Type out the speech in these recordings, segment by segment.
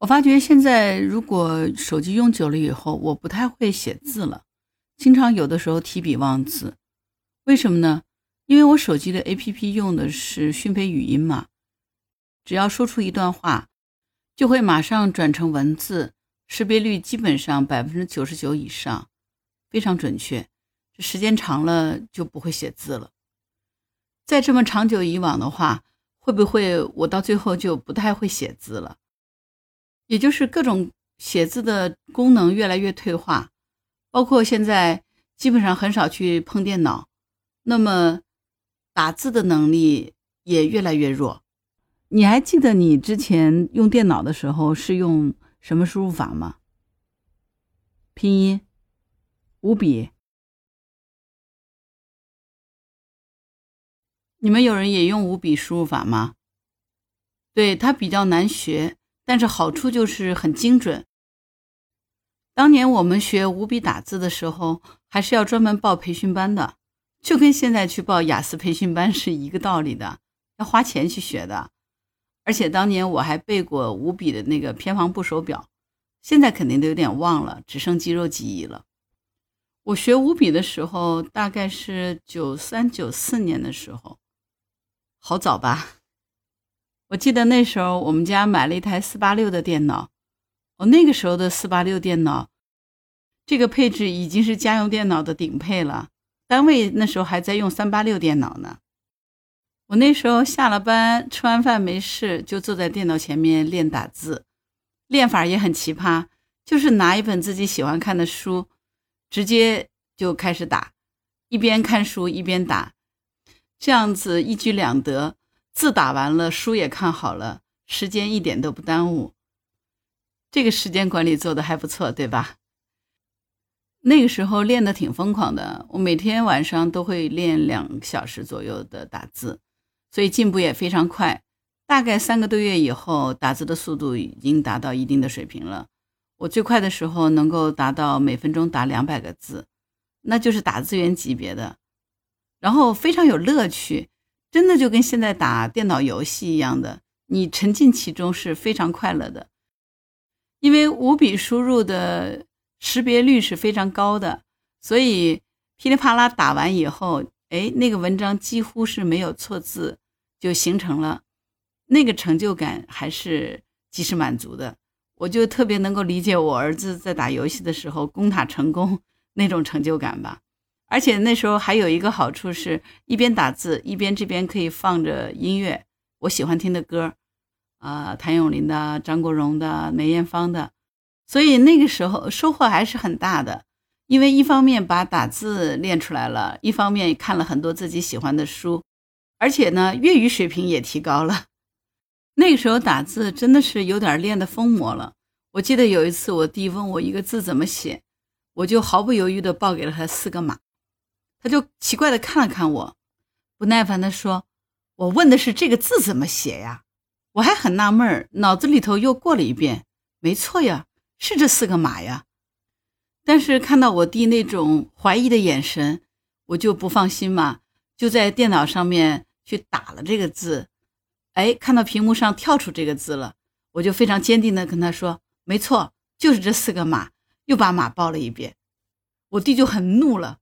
我发觉现在如果手机用久了以后，我不太会写字了，经常有的时候提笔忘字。为什么呢？因为我手机的 APP 用的是讯飞语音嘛，只要说出一段话，就会马上转成文字，识别率基本上百分之九十九以上，非常准确。这时间长了就不会写字了。再这么长久以往的话，会不会我到最后就不太会写字了？也就是各种写字的功能越来越退化，包括现在基本上很少去碰电脑，那么打字的能力也越来越弱。你还记得你之前用电脑的时候是用什么输入法吗？拼音、五笔。你们有人也用五笔输入法吗？对，它比较难学。但是好处就是很精准。当年我们学五笔打字的时候，还是要专门报培训班的，就跟现在去报雅思培训班是一个道理的，要花钱去学的。而且当年我还背过五笔的那个偏旁部手表，现在肯定都有点忘了，只剩肌肉记忆了。我学五笔的时候，大概是九三九四年的时候，好早吧？我记得那时候我们家买了一台四八六的电脑，我那个时候的四八六电脑，这个配置已经是家用电脑的顶配了。单位那时候还在用三八六电脑呢。我那时候下了班，吃完饭没事，就坐在电脑前面练打字，练法也很奇葩，就是拿一本自己喜欢看的书，直接就开始打，一边看书一边打，这样子一举两得。字打完了，书也看好了，时间一点都不耽误。这个时间管理做的还不错，对吧？那个时候练的挺疯狂的，我每天晚上都会练两小时左右的打字，所以进步也非常快。大概三个多月以后，打字的速度已经达到一定的水平了。我最快的时候能够达到每分钟打两百个字，那就是打字员级别的，然后非常有乐趣。真的就跟现在打电脑游戏一样的，你沉浸其中是非常快乐的，因为五笔输入的识别率是非常高的，所以噼里啪啦打完以后，哎，那个文章几乎是没有错字就形成了，那个成就感还是及时满足的。我就特别能够理解我儿子在打游戏的时候攻塔成功那种成就感吧。而且那时候还有一个好处是，一边打字一边这边可以放着音乐，我喜欢听的歌，啊，谭咏麟的、张国荣的、梅艳芳的，所以那个时候收获还是很大的。因为一方面把打字练出来了，一方面看了很多自己喜欢的书，而且呢，粤语水平也提高了。那个时候打字真的是有点练得疯魔了。我记得有一次我弟问我一个字怎么写，我就毫不犹豫地报给了他四个码。他就奇怪的看了看我，不耐烦的说：“我问的是这个字怎么写呀？”我还很纳闷儿，脑子里头又过了一遍，没错呀，是这四个马呀。但是看到我弟那种怀疑的眼神，我就不放心嘛，就在电脑上面去打了这个字。哎，看到屏幕上跳出这个字了，我就非常坚定的跟他说：“没错，就是这四个马。”又把马报了一遍，我弟就很怒了。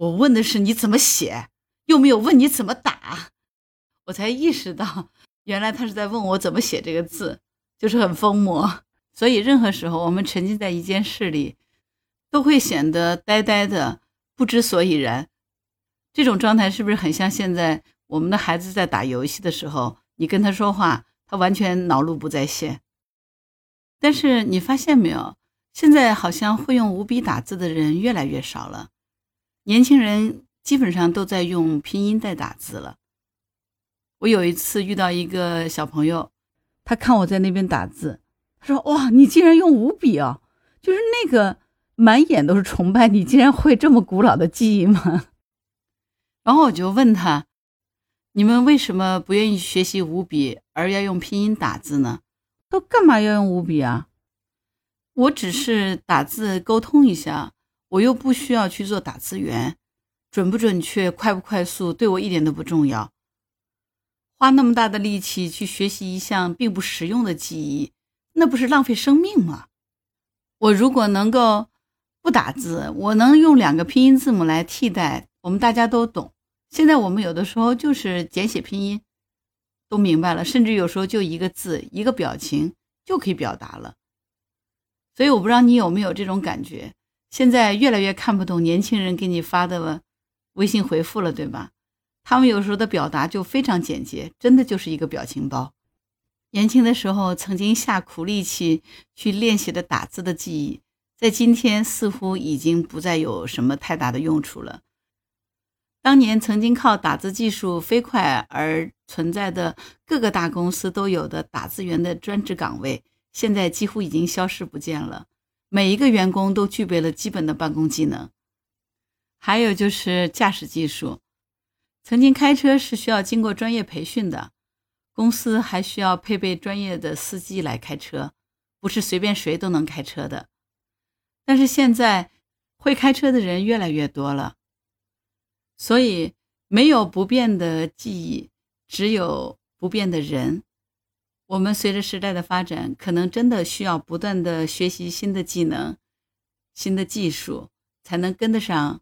我问的是你怎么写，又没有问你怎么打，我才意识到，原来他是在问我怎么写这个字，就是很疯魔。所以任何时候我们沉浸在一件事里，都会显得呆呆的，不知所以然。这种状态是不是很像现在我们的孩子在打游戏的时候，你跟他说话，他完全脑路不在线。但是你发现没有，现在好像会用五笔打字的人越来越少了。年轻人基本上都在用拼音在打字了。我有一次遇到一个小朋友，他看我在那边打字，他说：“哇，你竟然用五笔啊！”就是那个满眼都是崇拜，你竟然会这么古老的记忆吗？然后我就问他：“你们为什么不愿意学习五笔，而要用拼音打字呢？都干嘛要用五笔啊？”我只是打字沟通一下。我又不需要去做打字员，准不准确、快不快速，对我一点都不重要。花那么大的力气去学习一项并不实用的记忆，那不是浪费生命吗？我如果能够不打字，我能用两个拼音字母来替代，我们大家都懂。现在我们有的时候就是简写拼音，都明白了，甚至有时候就一个字、一个表情就可以表达了。所以我不知道你有没有这种感觉，现在越来越看不懂年轻人给你发的微信回复了，对吧？他们有时候的表达就非常简洁，真的就是一个表情包。年轻的时候曾经下苦力气去练习的打字的记忆，在今天似乎已经不再有什么太大的用处了。当年曾经靠打字技术飞快而存在的各个大公司都有的打字员的专职岗位，现在几乎已经消失不见了。每一个员工都具备了基本的办公技能。还有就是驾驶技术，曾经开车是需要经过专业培训的。公司还需要配备专业的司机来开车，不是随便谁都能开车的。但是现在会开车的人越来越多了，所以没有不变的记忆，只有不变的人。我们随着时代的发展，可能真的需要不断的学习新的技能、新的技术，才能跟得上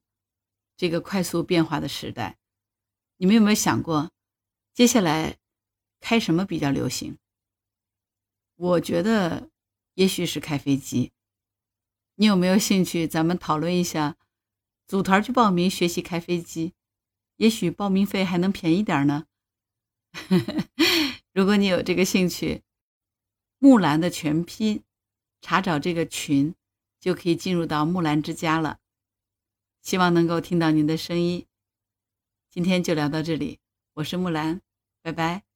这个快速变化的时代。你们有没有想过，接下来？开什么比较流行？我觉得也许是开飞机。你有没有兴趣？咱们讨论一下，组团去报名学习开飞机，也许报名费还能便宜点呢。如果你有这个兴趣，木兰的全拼，查找这个群，就可以进入到木兰之家了。希望能够听到您的声音。今天就聊到这里，我是木兰，拜拜。